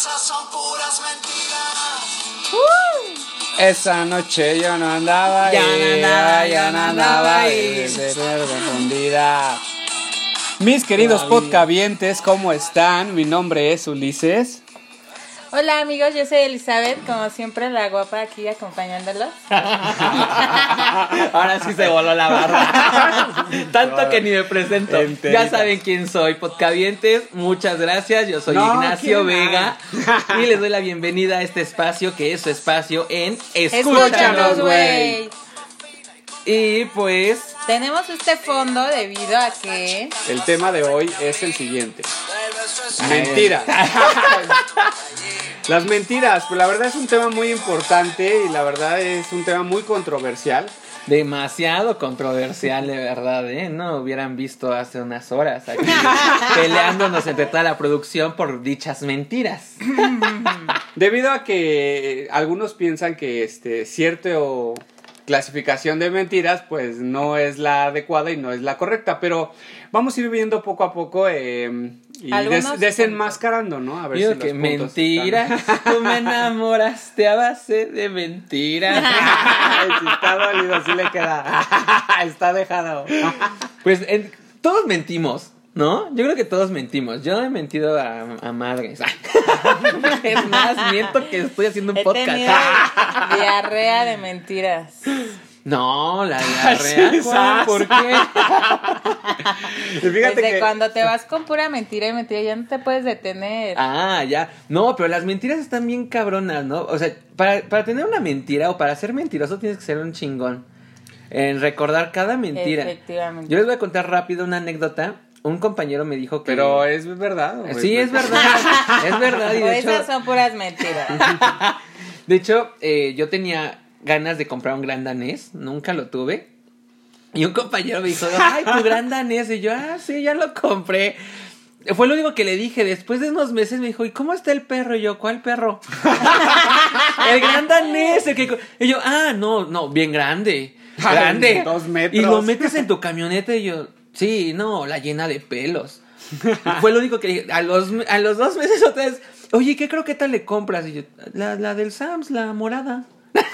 esas son puras mentiras. Esa noche yo no andaba, Ya no andaba, ya no andaba, y- confundida. Mis queridos podcavientes, ¿cómo están? Mi nombre es Ulises. Hola amigos, yo soy Elizabeth, como siempre la guapa aquí acompañándolos. Ahora sí se voló la barra. Tanto que ni me presento. Ya saben quién soy, podcavientes. Muchas gracias. Yo soy No, Ignacio. Vega. Y les doy la bienvenida a este espacio que es su espacio en Escúchanos, Escúchanos, güey. Y pues, Tenemos este fondo debido a que El tema de hoy es el siguiente. Mentiras. Las mentiras, pues la verdad es un tema muy importante y la verdad es un tema muy controversial. demasiado controversial, de verdad, ¿eh? No hubieran visto hace unas horas aquí peleándonos entre toda la producción por dichas mentiras. Debido a que algunos piensan que este cierto clasificación de mentiras pues no es la adecuada y no es la correcta, pero vamos a ir viendo poco a poco eh, y des- desenmascarando, ¿no? A ver Digo si que los puntos mentiras, están- tú me enamoraste a base de mentiras. Si está dolido, sí le queda. está dejado. Pues en- todos mentimos, ¿no? Yo creo que todos mentimos. Yo he mentido a, a madres. es más, miento que estoy haciendo un he podcast. diarrea de mentiras. No, la diarrea. Sí, Juan, ¿Por qué? Y fíjate Desde que cuando te vas con pura mentira y mentira ya no te puedes detener. Ah, ya. No, pero las mentiras están bien cabronas, ¿no? O sea, para, para tener una mentira o para ser mentiroso tienes que ser un chingón. En recordar cada mentira. Efectivamente. Yo les voy a contar rápido una anécdota. Un compañero me dijo que. pero es verdad. ¿o Sí, es verdad. es verdad. Y O de hecho, esas son puras mentiras. de hecho eh, yo tenía ganas de comprar un gran danés. Nunca lo tuve. Y un compañero me dijo, ay, tu gran danés. Y yo, ah, sí, ya lo compré. Fue lo único que le dije. Después de unos meses me dijo, ¿y cómo está el perro? Y yo, ¿cuál perro? el gran danés. el que... Y yo, ah, no, no, bien grande. Ay, Grande. dos metros. Y lo metes en tu camioneta y yo, sí, no, la llena de pelos. Fue lo único que dije. A los, a los dos meses otra vez, oye, ¿qué croqueta le compras? Y yo, la, la del Sams, la morada.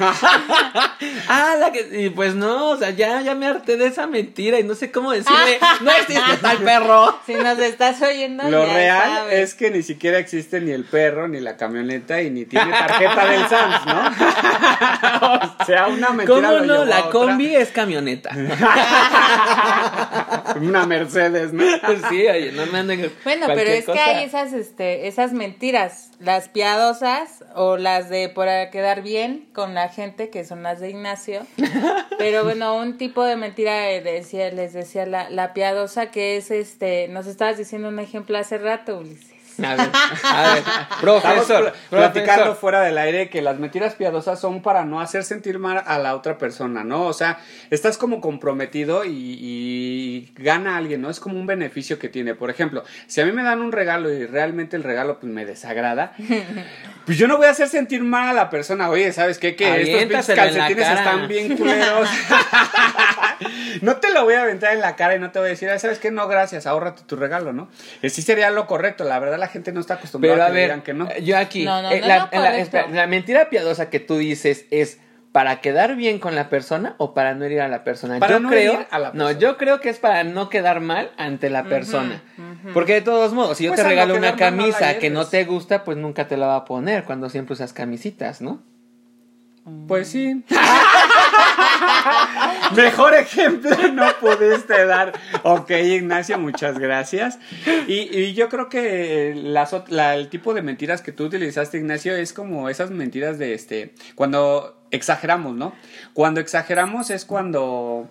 ah, la que. Y pues no, o sea, ya, ya me harté de esa mentira y no sé cómo decirle, no existe tal perro. Si nos estás oyendo, Lo ya real sabes. es que ni siquiera existe ni el perro, ni la camioneta, y ni tiene tarjeta del Sams, ¿no? o sea, una mentira. ¿Cómo lo no? llevó a La otra. combi es camioneta. Una Mercedes, ¿no? sí, oye, no me anden. Bueno, pero es que hay esas, este, esas mentiras, las piadosas o las de por quedar bien con la gente, que son las de Ignacio. Pero bueno, un tipo de mentira eh, decía, les decía la, la piadosa que es, este, nos estabas diciendo un ejemplo hace rato, Ulises. A ver, a ver, profesor, pl- platicando profesor. fuera del aire que las mentiras piadosas son para no hacer sentir mal a la otra persona, ¿no? O sea, estás como comprometido y, y gana alguien, ¿no? Es como un beneficio que tiene. Por ejemplo, si a mí me dan un regalo y realmente el regalo pues me desagrada, pues yo no voy a hacer sentir mal a la persona. Oye, ¿sabes qué? Que estos calcetines están bien culeros. no te lo voy a aventar en la cara y no te voy a decir, "Ay, ¿sabes qué? No, gracias, ahórrate tu regalo, ¿no? Sí sería lo correcto. La verdad, la gente no está acostumbrada Pero a a que ver, digan que no. yo aquí, No, no, eh, no la, espera, la mentira piadosa que tú dices es para quedar bien con la persona o para no herir a la persona. Para yo no creo, herir a la no, persona. yo creo que es para no quedar mal ante la persona. Porque de todos modos, si yo Pues te al no regalo una no camisa que no te gusta, pues nunca te la va a poner cuando siempre usas camisitas, ¿no? Pues sí. Mejor ejemplo no pudiste dar. Ok, Ignacio, muchas gracias. Y, yo creo que el tipo de mentiras que tú utilizaste, Ignacio, es como esas mentiras de este. Cuando exageramos, ¿no? Cuando exageramos es cuando.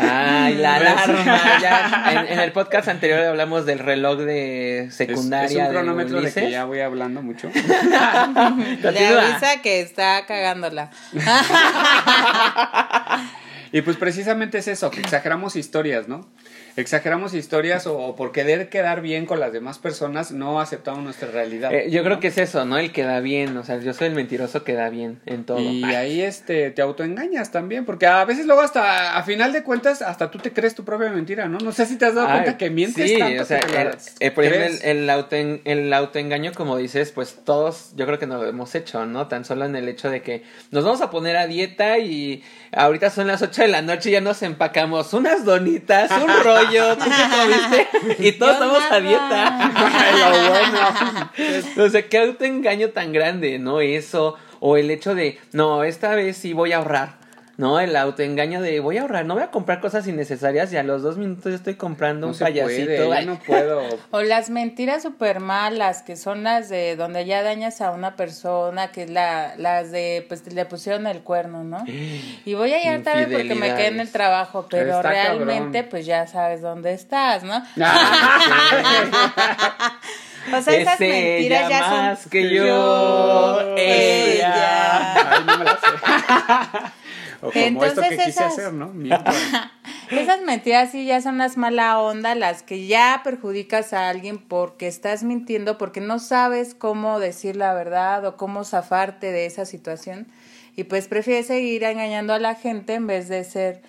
Ay, la Pues- alarma. Ya, en, en el podcast anterior hablamos del reloj de secundaria. es un de cronómetro de, Ulises. que ya voy hablando mucho. Le avisa que está cagándola. Y pues precisamente es eso, que exageramos historias, ¿no? Exageramos historias o por querer quedar bien con las demás personas no aceptamos nuestra realidad. Eh, yo creo ¿no? que es eso, ¿no? El que da bien, o sea, yo soy el mentiroso que da bien en todo. Y Ay, ahí este te autoengañas también, porque a veces luego hasta a final de cuentas hasta tú te crees tu propia mentira, ¿no? No sé si te has dado ay, cuenta que mientes sí, tanto o sea, que el- eh, por ejemplo, el, el, autoen- el autoengaño, como dices, pues todos, yo creo que nos lo hemos hecho, ¿no? Tan solo en el hecho de que nos vamos a poner a dieta y ahorita son las 8 de la noche y ya nos empacamos unas donitas, un rollo, ¿tú qué comiste? Y todos Yo estamos a dieta. Lo bueno. O sea, qué autoengaño tan grande, ¿no? Eso, o el hecho de, no, esta vez sí voy a ahorrar, ¿no? El autoengaño de, voy a ahorrar, no voy a comprar cosas innecesarias y a los dos minutos ya estoy comprando No un se payasito. puede, yo Ay. no puedo. O las mentiras súper malas, que son las de donde ya dañas a una persona, que es la, las de, pues le pusieron el cuerno, ¿no? Y voy a llegar tarde porque me quedé en el trabajo, pero Está realmente cabrón. pues ya sabes dónde estás, ¿no? Ah, O sea, esas Es ella mentiras ya son... más que yo, ella. Ella. Ay, no me la sé. O como esto Entonces quise esas- hacer, ¿no? Esas mentiras sí ya son las mala onda, las que ya perjudicas a alguien porque estás mintiendo, porque no sabes cómo decir la verdad o cómo zafarte de esa situación. Y pues prefieres seguir engañando a la gente en vez de ser...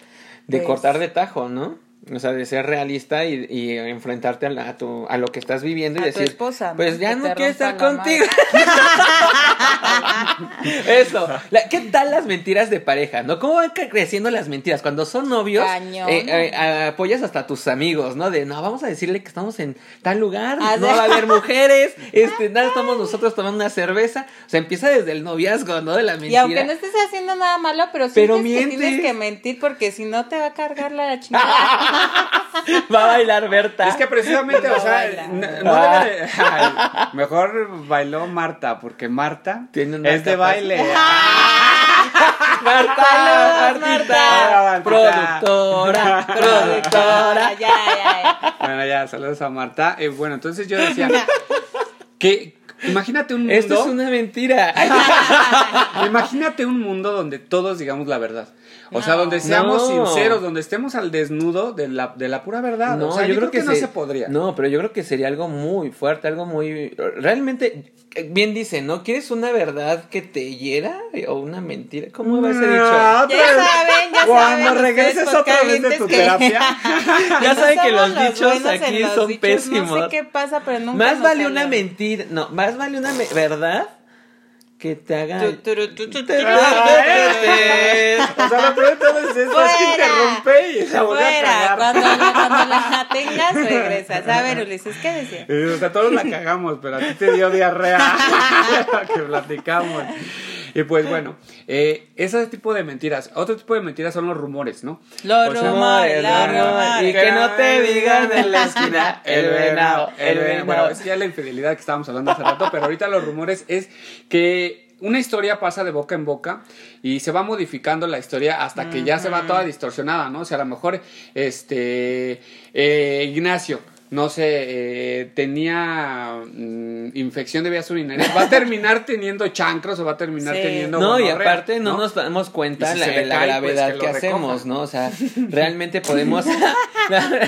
De pues, cortar de tajo, ¿no? O sea, de ser realista y, y enfrentarte a, la- a tu, a lo que estás viviendo y A tu decir, esposa, ¿no? pues ya no quiero estar contigo. Eso. La- ¿Qué tal las mentiras de pareja? ¿No? ¿Cómo van cre- creciendo las mentiras? Cuando son novios, eh, eh, apoyas hasta a tus amigos, ¿no? De, no, vamos a decirle que estamos en tal lugar, Ah, no va a haber mujeres, este, nada, estamos nosotros tomando una cerveza. O sea, empieza desde el noviazgo, ¿no? De la mentira. Y aunque no estés haciendo nada malo, pero, Pero que tienes que mentir porque si no te va a cargar la chingada. Va a bailar Berta. Es que precisamente, o sea, baila. no, no debe de- ay, mejor bailó Marta, porque Marta Tiene una es de baile. Marta, Saludos, Martita, Marta. productora, productora. ya, ya, ya. Bueno, ya, saludos a Marta. Eh, bueno, entonces yo decía que imagínate un mundo, Esto es una mentira. imagínate un mundo donde todos digamos la verdad. O sea, donde seamos No. sinceros, donde estemos al desnudo de la, de la pura verdad. No, o sea, yo, creo que, no se- se podría. No, pero yo creo que sería algo muy fuerte, algo muy. Realmente, eh, bien dice, ¿no? ¿Quieres una verdad que te hiera o una mentira? ¿Cómo va ese dicho? Ah, otra Ya vez. saben, ya Cuando saben. regreses otra vez de tu que- terapia. Ya No saben que los dichos aquí los son dichos, pésimos. No sé qué pasa, pero nunca Más vale una mentira, no, más vale una me- verdad que te haga. Tu, turu, tu, tu, tu, Ay, o sea, es es que interrumpe y se vuelve a Fuera, cagar. cuando, la- cuando la tengas, regresas. A ver, Ulises, ¿qué decía? Eh, O sea, todos la cagamos, pero a ti te dio diarrea que platicamos. Y pues bueno, eh, ese tipo de mentiras. Otro tipo de mentiras son los rumores, ¿no? Los sea, rumores, los rumores. y que no te digan en la esquina, el venado, el venado. Bueno, es ya la infidelidad que estábamos hablando hace rato, pero ahorita los rumores es que una historia pasa de boca en boca y se va modificando la historia hasta que ya se va toda distorsionada, ¿no? O sea, a lo mejor, este, eh, Ignacio, no sé, eh, tenía mm, infección de vías urinarias, va a terminar teniendo chancros o va a terminar Sí. teniendo No, y aparte no, nos damos cuenta si la, cae, gravedad pues, que hacemos. ¿no? O sea, realmente podemos...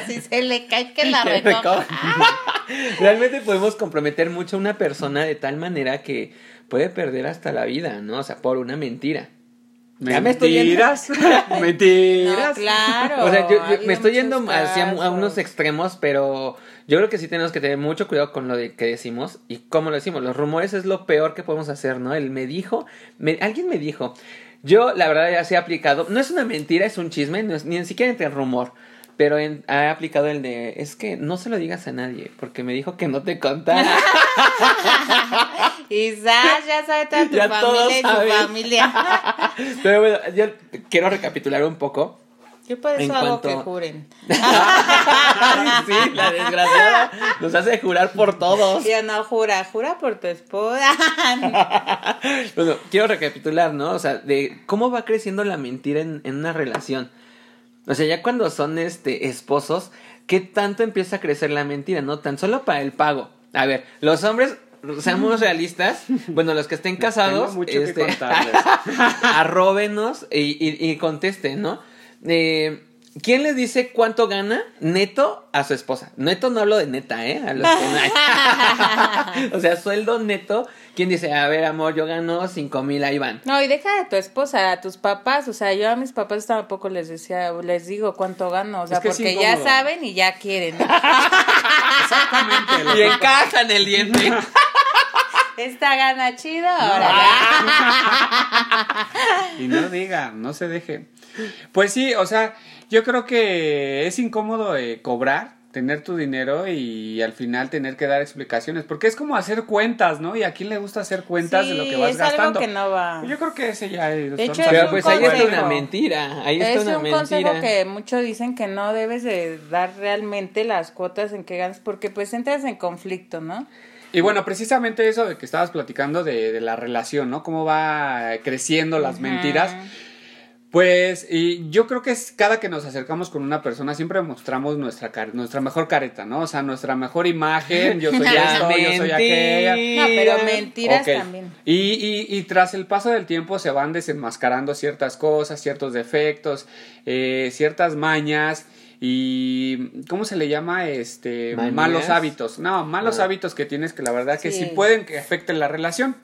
Si se le cae, que la que recoja. recoja. realmente podemos comprometer mucho a una persona de tal manera que puede perder hasta la vida, ¿no? O sea, por una mentira. Ya me estoy yendo- Mentiras, mentiras. No, claro. O sea, yo, yo ha me estoy yendo hacia a unos extremos, pero yo creo que sí tenemos que tener mucho cuidado con lo de que decimos y cómo lo decimos. Los rumores es lo peor que podemos hacer, ¿no? Él me dijo, me- alguien me dijo. Yo, la verdad, ya se he aplicado. No es una mentira, es un chisme, no es, ni siquiera entre rumor. Pero en- he aplicado el de, es que no se lo digas a nadie, porque me dijo que no te contara. Sash ya sabe toda tu Ya familia y tu familia. Pero bueno, yo quiero recapitular un poco. Yo por En eso hago cuanto- que juren. sí, la desgraciada nos hace jurar por todos. Yo no, jura, jura por tu esposa. Bueno, quiero recapitular, ¿no? O sea, de cómo va creciendo la mentira en, en una relación. O sea, ya cuando son este esposos, ¿qué tanto empieza a crecer la mentira? No tan solo para el pago. A ver, los hombres, seamos realistas, bueno, los que estén casados, Tengo mucho que este, contarles. arróbenos y, y, y contesten, ¿no? Eh, ¿quién le dice cuánto gana neto a su esposa? Neto no hablo de neta, ¿eh? A los que no- o sea, sueldo neto. ¿Quién dice, a ver, amor, yo gano cinco mil, ahí van? No, y deja de tu esposa, a tus papás. O sea, yo a mis papás tampoco les decía, les digo cuánto gano. O sea, Es que es porque ya saben y ya quieren. Exactamente. Y encajan el diente. Esta gana chido, ahora. Y no diga, no se deje. Pues sí, o sea, yo creo que es incómodo eh, cobrar, tener tu dinero y al final tener que dar explicaciones, porque es como hacer cuentas, ¿no? Y a quién le gusta hacer cuentas de lo que vas es gastando. algo que no va. Yo creo que ese ya es. De hecho, es Pero pues ahí está una mentira. Ahí está Es una un mentira. consejo que muchos dicen que no debes de dar realmente las cuotas en que ganas porque pues entras en conflicto, ¿no? Y bueno, precisamente eso de que estabas platicando de, de la relación, ¿no? Cómo va creciendo las mentiras. Pues, y yo creo que es cada que nos acercamos con una persona siempre mostramos nuestra nuestra mejor careta, ¿no? O sea, nuestra mejor imagen, yo soy esto, yo soy aquella. No, pero mentiras también. Y, y, y tras el paso del tiempo se van desenmascarando ciertas cosas, ciertos defectos, eh, ciertas mañas y ¿cómo se le llama? Este ¿Manías? malos hábitos. No, malos Ah. hábitos que tienes que la verdad que sí, Sí. pueden que afecten la relación.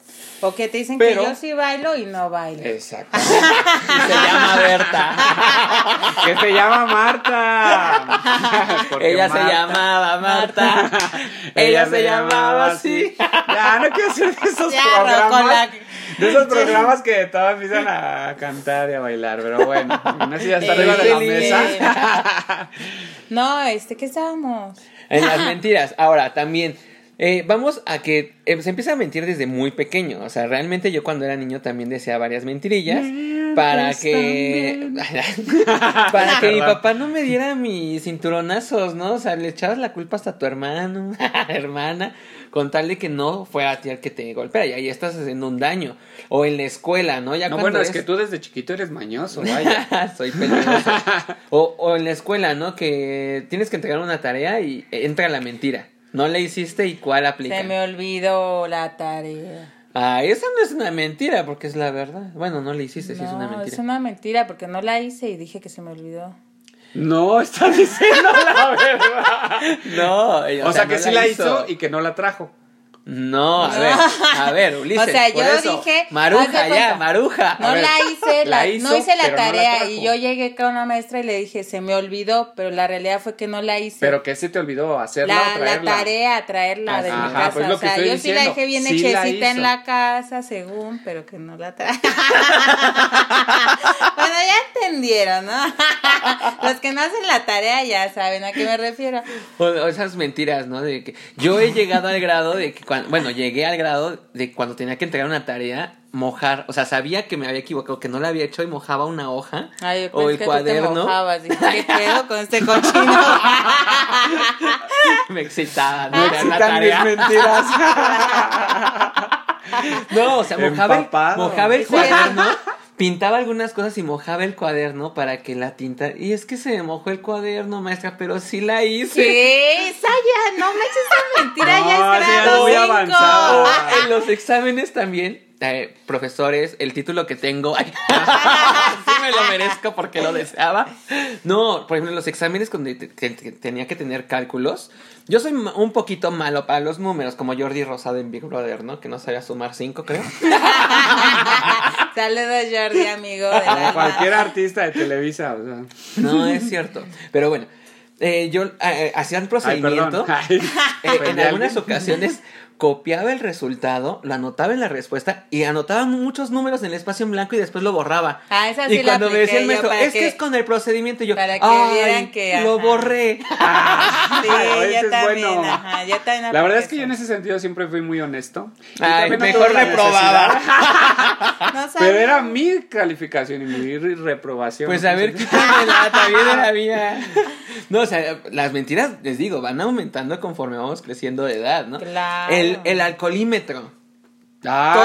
O que te dicen Pero- que yo sí bailo y no bailo. Exacto. Y se llama Berta. que se llama Marta. Ella se llamaba Marta. Ella se llamaba así. Ya, no quiero hacer esos Ya, Ro, programas. con la- De esos programas que todos empiezan a cantar y a bailar, pero bueno, no sé si ya está Eh, arriba de la mesa. No, este, ¿qué estábamos? En las mentiras. Ahora, también. Eh, vamos a que eh, se empieza a mentir desde muy pequeño. O sea, realmente yo cuando era niño también decía varias mentirillas para que para que mi papá no me diera mis cinturonazos, ¿no? O sea, le echabas la culpa hasta a tu hermano, hermana, con tal de que no fuera a ti el que te golpea y ahí estás haciendo un daño. O en la escuela, ¿no? Ya No, cuando bueno, es que tú desde chiquito eres mañoso, vaya. Soy peligroso. O, o en la escuela, ¿no? Que tienes que entregar una tarea y entra la mentira. No la hiciste y cuál aplica. Se me olvidó la tarea. Ah, esa no es una mentira porque es la verdad. Bueno, no la hiciste, sí es una No, mentira. es una mentira porque no la hice y dije que se me olvidó. No, está diciendo la verdad. No, ella- O, sea, no que sí la hizo y que no la trajo. No, a ver, a ver, Ulises. O sea, por yo eso. dije, Maruja, ya. Maruja. No ver, la hice, la, la hizo, no hice la pero no la tarea y yo llegué con una maestra y le dije, se me olvidó, pero la realidad fue que no la hice. Pero que se te olvidó hacerla la, o la tarea, traerla de mi Ajá, casa. pues lo o que sea, estoy yo sí la diciendo, dejé bien sí hechecita en la casa, según, pero que no la trae. bueno, ya entendieron, ¿no? Los que no hacen la tarea ya saben a qué me refiero. O, o esas mentiras, ¿no? De que yo he llegado al grado de que cuando, bueno, llegué al grado de cuando tenía que entregar una tarea, mojar, o sea, sabía que me había equivocado, que no la había hecho y mojaba una hoja Ay, yo o el tú te cuaderno. mojabas. Dije, ¿qué pedo con este cochino? me excitaba, Me ¿no? Una excitan mis tarea. mentiras. No, o sea, mojaba mojaba el Sí. cuaderno, pintaba algunas cosas y mojaba el cuaderno para que la tinta. Y es que se me mojó el cuaderno, maestra, pero sí la hice. ¿Qué? Esa ya, no me eches esa mentira, No, ya es ya grado muy cinco. avanzado. En los exámenes también, eh, profesores, el título que tengo, ay, sí me lo merezco porque lo deseaba. No, por ejemplo, en los exámenes cuando te- te- te- tenía que tener cálculos, yo soy un poquito malo para los números, como Jordi Rosado en Big Brother, ¿no? Que no sabía sumar cinco, creo. Saludos, Jordi, amigo. De Como cualquier artista de Televisa, o sea. No, es cierto. Pero bueno, eh, yo eh, hacía un Ay, procedimiento. Ay, Eh, en algunas ocasiones copiaba el resultado, lo anotaba en la respuesta y anotaba muchos números en el espacio en blanco y después lo borraba. Ah, esa sí y la cuando me decía el maestro, es que, que- es con el procedimiento, y yo, para que "Ay, vieran que, lo ajá". borré. Sí, yo ese es también, bueno. ajá, yo también La verdad es que yo en ese sentido siempre fui muy honesto. Ay, no mejor la reprobaba. No. Pero era mi calificación y mi re- reprobación. Pues a ver, Entonces, quítamela, también era mía. No, o sea, las mentiras, les digo, van aumentando conforme vamos creciendo de edad, ¿no? Claro. El, el alcoholímetro. Ay.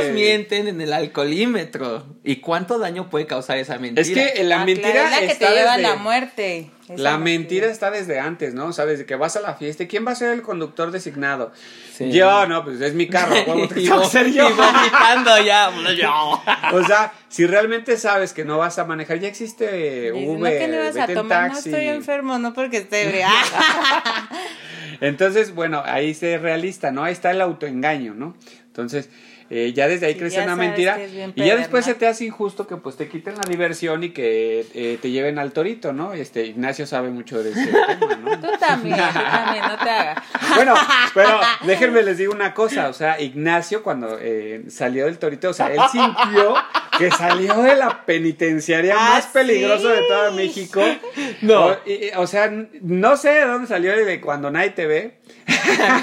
Todos mienten en el alcoholímetro. ¿Y cuánto daño puede causar esa mentira? Es que la Ah, mentira claro, es la que está te lleva a desde- la muerte. Esa La mentira está desde antes, ¿no? O sea, desde que vas a la fiesta. ¿y ¿Quién va a ser el conductor designado? Sí. Yo, no, pues es mi carro. ¿cómo te tengo que ser yo? y vomitando ya. yo. O sea, si realmente sabes que no vas a manejar, ya existe Uber, no que no ibas a tomar, no taxi. estoy enfermo, no porque esté. Entonces, bueno, ahí se realista, ¿no? Ahí está el autoengaño, ¿no? Entonces, eh, ya desde ahí Sí, crece una mentira y ya después se te hace injusto que pues te quiten la diversión y que eh, te lleven al torito, ¿no? Este Ignacio sabe mucho de ese tema, ¿no? Tú también, tú también, no te hagas. Bueno, pero déjenme les digo una cosa, o sea, Ignacio cuando eh, salió del torito, o sea, él sintió que salió de la penitenciaria Ah, más peligrosa de toda sí. México. No. O, y- y- o sea, no sé de dónde salió de cuando nadie te ve.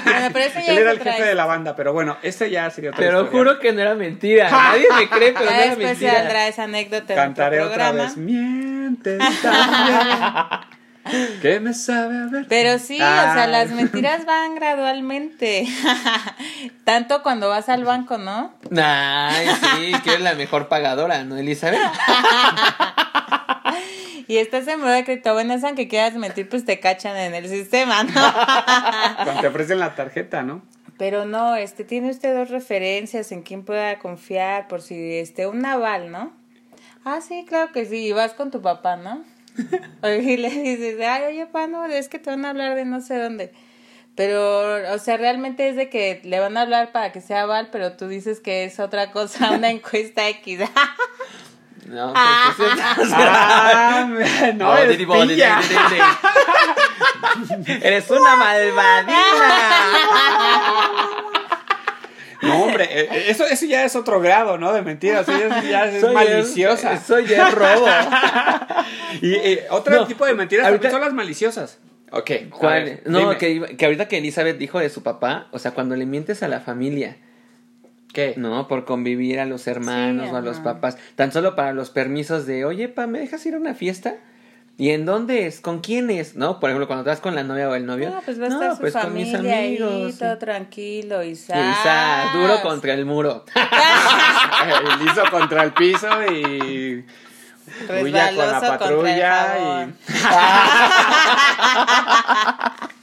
Bueno, pero eso ya Él era el jefe de la banda, pero bueno, este ya sería otra Pero historia. juro que no era mentira. Nadie me cree, pero no Ya era después mentira. saldrá esa anécdota en Cantaré otro otra programa. vez. Mientes también. que me sabe a ver. Pero sí, o sea, Ay. las mentiras van gradualmente. Tanto cuando vas al banco, ¿no? Ay, sí, que es la mejor pagadora, ¿no, Elizabeth? Y estás en de crédito. Bueno, es aunque quieras mentir, pues te cachan en el sistema, ¿no? Cuando te ofrecen la tarjeta, ¿no? Pero no, este, tiene usted dos referencias en quien pueda confiar por si, este, un naval, ¿no? Ah, sí, claro que sí, y vas con tu papá, ¿no? Y le dices, ay, oye, pa, no, es que te van a hablar de no sé dónde. Pero, o sea, realmente es de que le van a hablar para que sea Val, pero tú dices que es otra cosa, una encuesta X. No, pues, pues, Ah, no, es didi, didi. Eres una malvadina. No, hombre, eh, eh, eso, eso ya es otro grado, ¿no? De mentira, o sea, ya, es- ya es Soy maliciosa. el- Soy el robo. Y eh, otro No, tipo de mentiras ahorita- también son las maliciosas. Ok. ver, No, que, que ahorita que Elizabeth dijo de su papá, o sea, cuando le mientes a la familia, ¿Qué? ¿no? Por convivir a los hermanos Sí, o a los papás, tan solo para los permisos de, oye, pa, ¿me dejas ir a una fiesta? ¿Y en dónde es? ¿Con quién es? ¿No? Por ejemplo, cuando estás con la novia o el novio. No, pues va a estar su pues con mis familia ahí, amigos. todo tranquilo, y zas, duro contra el muro. El liso contra el piso y. Huya con la patrulla y.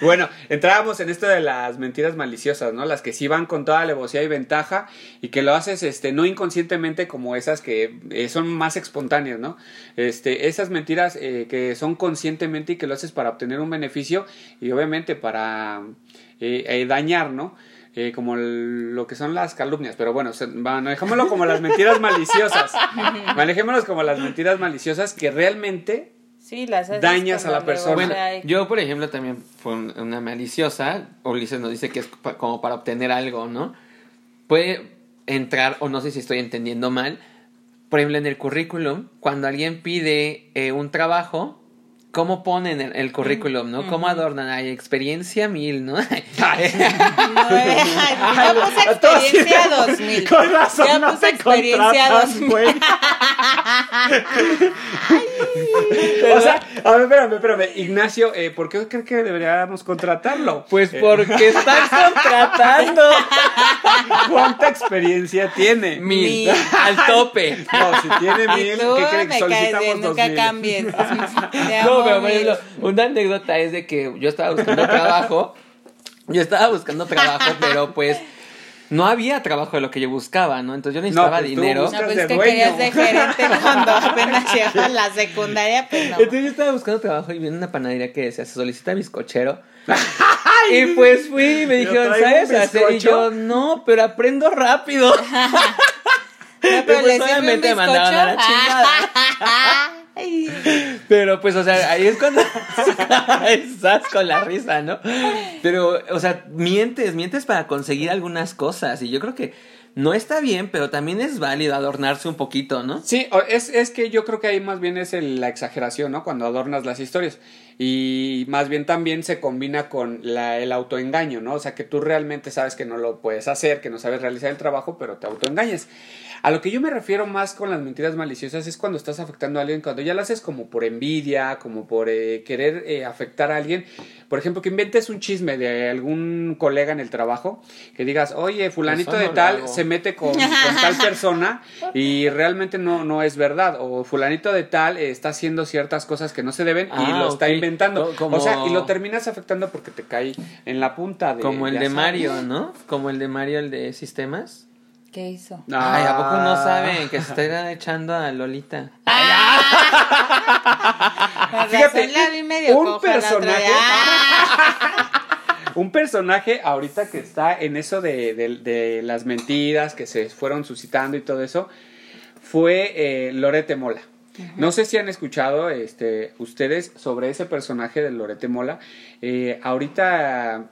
bueno, entrábamos en esto de las mentiras maliciosas, ¿no? Las que sí van con toda alevosía y ventaja y que lo haces este no inconscientemente como esas que eh, son más espontáneas, ¿no? Este, esas mentiras eh, que son conscientemente y que lo haces para obtener un beneficio y obviamente para eh, eh, dañar, ¿no? Eh, como el- lo que son las calumnias, pero bueno, se- manejémoslo como las mentiras maliciosas. Manejémoslo como las mentiras maliciosas que realmente Sí, las haces Dañas a la persona. Bueno, yo, por ejemplo, también fue un- una maliciosa. Ulises nos dice que es pa- como para obtener algo, ¿no? Puede entrar, o no sé si estoy entendiendo mal. Por ejemplo, en el currículum, cuando alguien pide eh, un trabajo, ¿cómo ponen el, el currículum, no? ¿Cómo adornan? Hay experiencia mil, ¿no? No, eh, ay, yo puse experiencia sirve. 2000. Con razón Yo no puse experiencia 2000. güey. o sea, a ver, espérame, espérame. Ignacio, eh, ¿por qué crees que deberíamos contratarlo? Pues Eh, porque estás contratando ¿Cuánta experiencia tiene? mil Mil. al tope. No, si tiene mil, ¿qué me caes Solicitamos bien, dos nunca mil. cambies. Te No, amo pero por mil. ejemplo, una anécdota es de que yo estaba buscando trabajo. Yo estaba buscando trabajo, pero pues no había trabajo de lo que yo buscaba, ¿no? Entonces yo necesitaba pues dinero. No, pues es que dueño. querías de gerente cuando apenas llegó a la secundaria, pues no. Entonces yo estaba buscando trabajo y vi en una panadería que decía, se solicita bizcochero. y pues fui y me dijeron, ¿sabes hacer? Y yo, no, pero aprendo rápido. No, pero pues, le sirve un obviamente me mandaban a la chingada. Ay. Pero pues, o sea, ahí es cuando estás con la risa, ¿no? Pero, o sea, mientes, mientes para conseguir algunas cosas. Y yo creo que no está bien, pero también es válido adornarse un poquito, ¿no? Sí, es, es que yo creo que ahí más bien es el- la exageración, ¿no? Cuando adornas las historias. Y más bien también se combina con la, el autoengaño, ¿no? O sea, que tú realmente sabes que no lo puedes hacer, que no sabes realizar el trabajo, pero te autoengañas. A lo que yo me refiero más con las mentiras maliciosas es cuando estás afectando a alguien, cuando ya lo haces como por envidia, como por eh, querer eh, afectar a alguien, por ejemplo, que inventes un chisme de algún colega en el trabajo, que digas, oye, fulanito de tal se mete con, con tal persona y realmente no, no es verdad, o fulanito de tal eh, está haciendo ciertas cosas que no se deben y Ah, lo está inventando. Como- O sea, y lo terminas afectando porque te cae en la punta de... Como el de sabes. Mario, ¿no? Como el de Mario, el de sistemas. ¿Qué hizo? Ah. Ay, ¿a poco no saben que se está echando a Lolita? Con Fíjate, razón la vi medio un coja personaje-. Ah, Un personaje ahorita que está en eso de, de- de las mentiras que se fueron suscitando y todo eso fue eh, Lorete Mola. No sé si han escuchado este, ustedes sobre ese personaje de Lorete Mola. Eh, ahorita,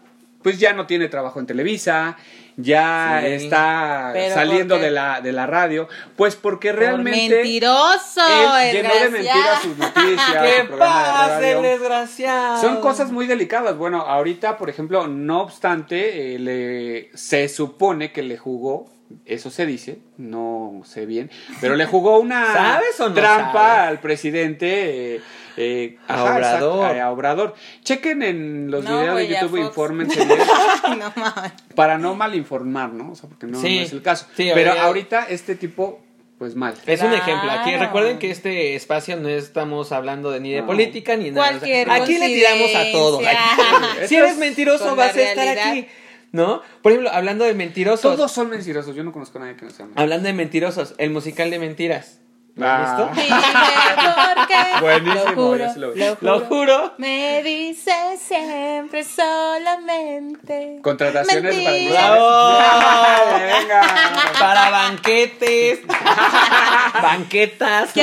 pues ya no tiene trabajo en Televisa, ya Sí. está saliendo ¿por de la, de la radio, pues porque por realmente mentiroso, él llenó de mentiras sus noticias. ¿Qué pasa, el desgraciado? Son cosas muy delicadas. Bueno, ahorita, por ejemplo, no obstante, eh, le, se supone que le jugó, eso se dice, no sé bien, pero le jugó una ¿Sabes o no trampa sabes? al presidente. eh, eh, A ajá, Obrador. exacto, a Obrador. Chequen en los No, videos de YouTube, infórmense no para no malinformar, ¿no? O sea, porque no, Sí, no es el caso. sí, pero ahorita- ahorita este tipo, pues mal. Es un ejemplo. Aquí recuerden que este espacio no estamos hablando de ni de No. política ni nada. O sea, aquí le tiramos a todos. coincidencia. si eres mentiroso vas a estar aquí. ¿No? Por ejemplo, hablando de mentirosos. Todos son mentirosos. Yo no conozco a nadie que no sea mentiroso. Hablando de mentirosos, el musical de mentiras. ¿Lo Ah. visto? Dime por qué. Buenísimo, Lo juro, ya se lo vi. lo Lo juro. juro. Me dice siempre solamente. Contrataciones para Mentira. ¡Bravo! Dale, venga. Para banquetes. Banquetas.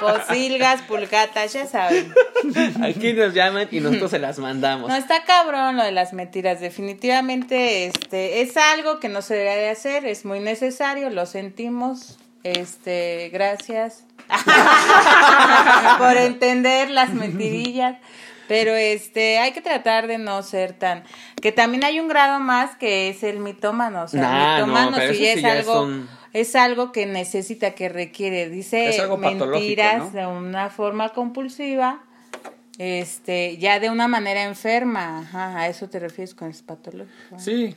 Posilgas, pulgatas, ya saben. Aquí nos llaman y nosotros se las mandamos. No, está cabrón lo de las mentiras. Definitivamente este, es algo que no se debe de hacer, es muy necesario, lo sentimos. Este, gracias por entender las mentirillas. Pero este, hay que tratar de no ser tan. Que también hay un grado más que es el mitómano. O sea, Nah, el mitómano no, sí es sí algo. son- Es algo que necesita, que requiere. Dice Es algo patológico, mentiras ¿no? de una forma compulsiva. Este, ya de una manera enferma, ajá, a eso te refieres con es patológico. Sí.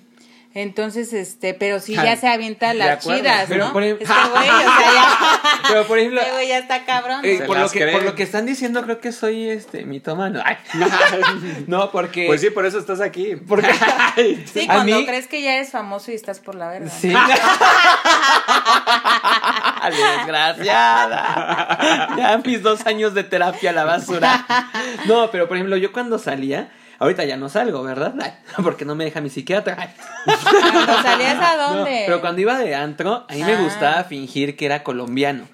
Entonces, este, pero sí Ah, ya se avienta las chidas, Pero ¿no? por Este ejemplo- güey, o sea, ya, Pero por ejemplo, este güey ya está cabrón. eh, por, lo que, creen. por lo que están diciendo, creo que soy este mitómano. Ay. No, porque. Pues sí, por eso estás aquí. Porque. sí, cuando mí- crees que ya eres famoso y estás por la verga. Sí. Desgraciada. Ya mis dos años de terapia a la basura. No, pero por ejemplo, yo cuando salía, ahorita ya no salgo, ¿verdad? Porque no me deja mi psiquiatra. Cuando salías a No, dónde? pero cuando iba de antro, a mí me Ah. gustaba fingir que era colombiano.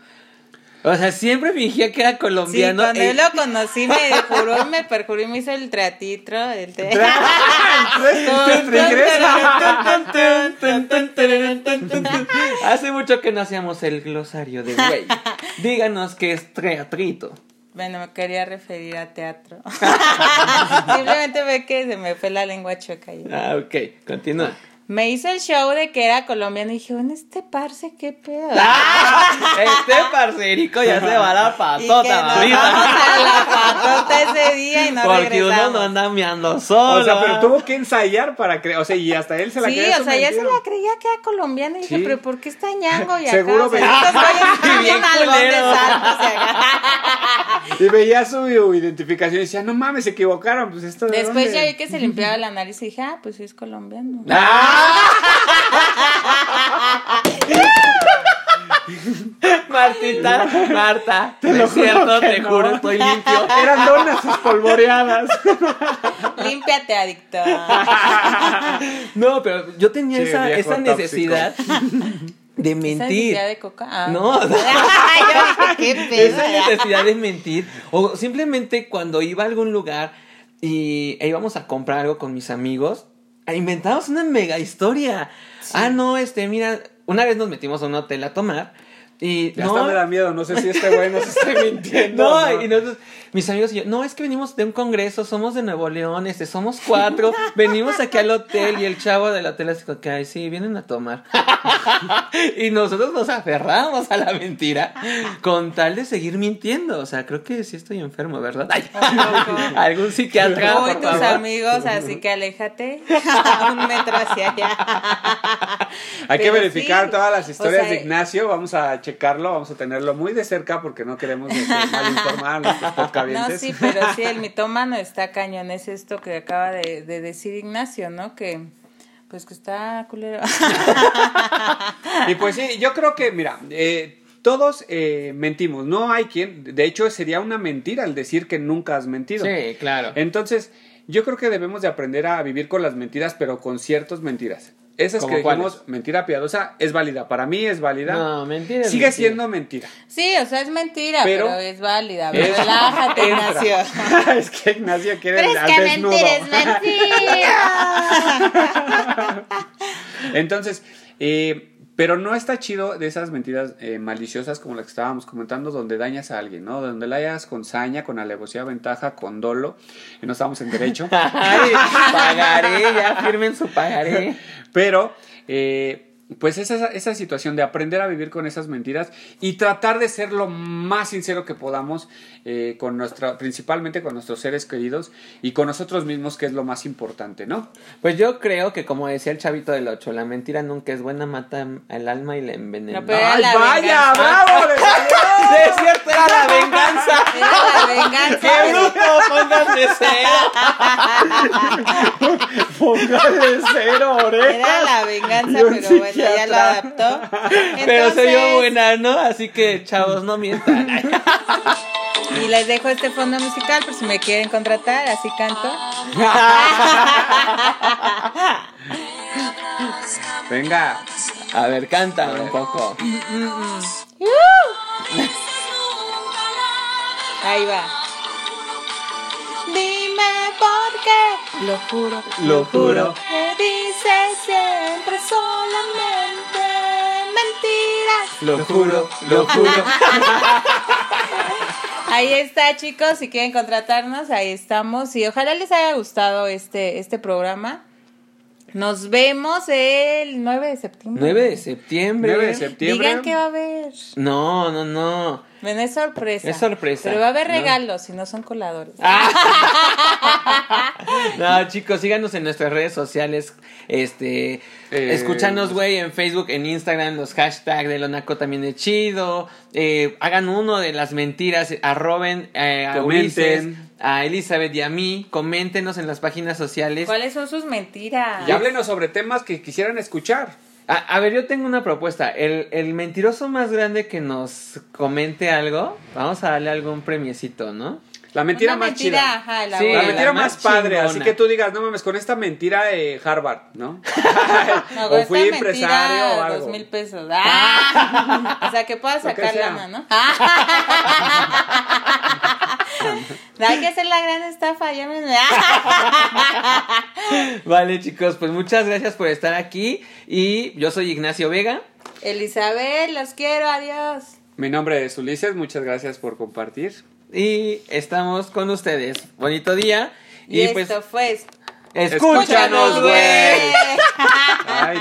O sea, siempre fingía que era Sí, colombiano. cuando e- yo lo conocí me juró y me perjuró y me hizo el teatitro, el te... Hace mucho que no hacíamos el glosario de güey. Díganos qué es teatrito. Bueno, me quería referir a teatro. Simplemente ve que se me fue la lengua chueca. y- Ah, ok, continúa. Me hizo el show de que era colombiano y dije, bueno, este parce, qué pedo. Este parcerico ya se va a la y que patota, nos mamita. vamos a la patota ese día y no Porque regresamos. uno no anda meando solo. O sea, pero tuvo que ensayar para creer. O sea, y hasta él se la Sí, creía o su sea, ya se la creía que era colombiano y dije, Sí. pero ¿por qué está ñango y acá? Seguro o sea, están Bien algón de culero. saltos y acá. Y veía su identificación y decía, no mames, se equivocaron. Pues esto de Después dónde? ya vi que se limpiaba la nariz y dije, ah, pues sí es colombiano. Martita, Marta, lo no es juro cierto, te no. juro, estoy limpio. Eran donas espolvoreadas. Límpiate, adicto. No, pero yo tenía Sí, esa, esa tóxico. necesidad de ¿Esa mentir. necesidad de coca? Ah. No. Ay, yo dije, qué pedo. Esa necesidad de mentir. O simplemente cuando iba a algún lugar y e íbamos a comprar algo con mis amigos, inventábamos una mega historia. Ah, no, este, mira, una vez nos metimos a un hotel a tomar Y Ya no, hasta me da miedo, no sé si este güey nos esté mintiendo. No, ¿no? y nosotros, mis amigos y yo, no, es que venimos de un congreso, somos de Nuevo León, este, somos cuatro, venimos aquí al hotel y el chavo del hotel así que, ay, sí, vienen a tomar. y nosotros nos aferramos a la mentira con tal de seguir mintiendo. O sea, creo que sí estoy enfermo, ¿verdad? Ay, algún psiquiatra, Tú y por tus favor. amigos, así que aléjate un metro hacia allá. Hay que verificar sí, todas las o historias sea, de Ignacio, vamos a checarlo, vamos a tenerlo muy de cerca porque no queremos este, malinformar a nuestros No, sí, pero sí, el mitómano está cañón. Es esto que acaba de, de decir Ignacio, ¿no? Que, pues que está culero. Y pues sí, yo creo que, mira, eh, todos eh, mentimos, no hay quien, de hecho sería una mentira el decir que nunca has mentido. Sí, claro. Entonces, yo creo que debemos de aprender a vivir con las mentiras, pero con ciertas mentiras. Esas ¿Cómo que dijimos, cuáles? mentira piadosa, es válida. Para mí es válida. No, mentira. Sigue mentira. siendo mentira. Sí, o sea, es mentira, Pero- pero, es válida. Es- Relájate. Ignacio. es que Ignacio quiere Pero es al que desnudo. mentir es mentira. Entonces, eh, pero no está chido de esas mentiras eh, maliciosas como las que estábamos comentando, donde dañas a alguien, ¿no? Donde la hayas con saña, con alevosía, ventaja, con dolo, y no estamos en derecho. Ay, pagaré, ya firmen su pagaré. Pero, eh, pues esa, esa situación de aprender a vivir con esas mentiras y tratar de ser lo más sincero que podamos eh, con nuestra, principalmente con nuestros seres queridos y con nosotros mismos, que es lo más importante, ¿no? Pues yo creo que como decía el chavito del 8, la mentira nunca es buena, mata el alma y la envenena. No, ¡Ay, la vaya! venganza. ¡Bravo! Es cierto, era la venganza. Era la venganza. ¡Qué bruto! Pónganse cero. Póngale cero orejas. Era la venganza, pero bueno, ya lo adaptó. Pero se vio Entonces, buena, ¿no? Así que, chavos, no mientan. Y les dejo este fondo musical por si me quieren contratar, así canto. Venga. A ver, canta un poco. Ahí va. Dime por qué. Lo juro. Lo juro. Me dices siempre solamente mentiras. Lo juro, lo juro. Ahí está, chicos. Si quieren contratarnos, ahí estamos. Y ojalá les haya gustado este, este programa. Nos vemos el 9 de septiembre. 9 de septiembre. 9 de septiembre. Digan que va a haber. No, no, no. Bueno, es sorpresa. Es sorpresa, Pero va a haber ¿no? regalos, si no son coladores. No, chicos, síganos en nuestras redes sociales. Este, Eh, escúchanos, güey, en Facebook, en Instagram, los hashtags de Lonaco también es chido. Eh, hagan uno de las mentiras, arroben eh, a. Ulises, a Elizabeth y a mí. Coméntenos en las páginas sociales. ¿Cuáles son sus mentiras? Y háblenos sobre temas que quisieran escuchar. A, a ver, yo tengo una propuesta. El, el mentiroso más grande que nos comente algo, vamos a darle algún premiecito, ¿no? La mentira Una más mentira, chida. ajá, Sí, La mentira la más, más padre, así que tú digas, no mames, con esta mentira de Harvard, ¿no? No, o fui esta empresario mentira, o algo. Dos mil pesos. ¡Ah! o sea, que puedas sacar lana, ¿no? Hay que hacer la gran estafa. Ya me... Vale, chicos, pues muchas gracias por estar aquí. Y yo soy Ignacio Vega. Elizabeth, los quiero. Adiós. Mi nombre es Ulises, muchas gracias por compartir. Y estamos con ustedes. Bonito día. Y, Y, pues, esto fue... escúchanos, güey. Ay,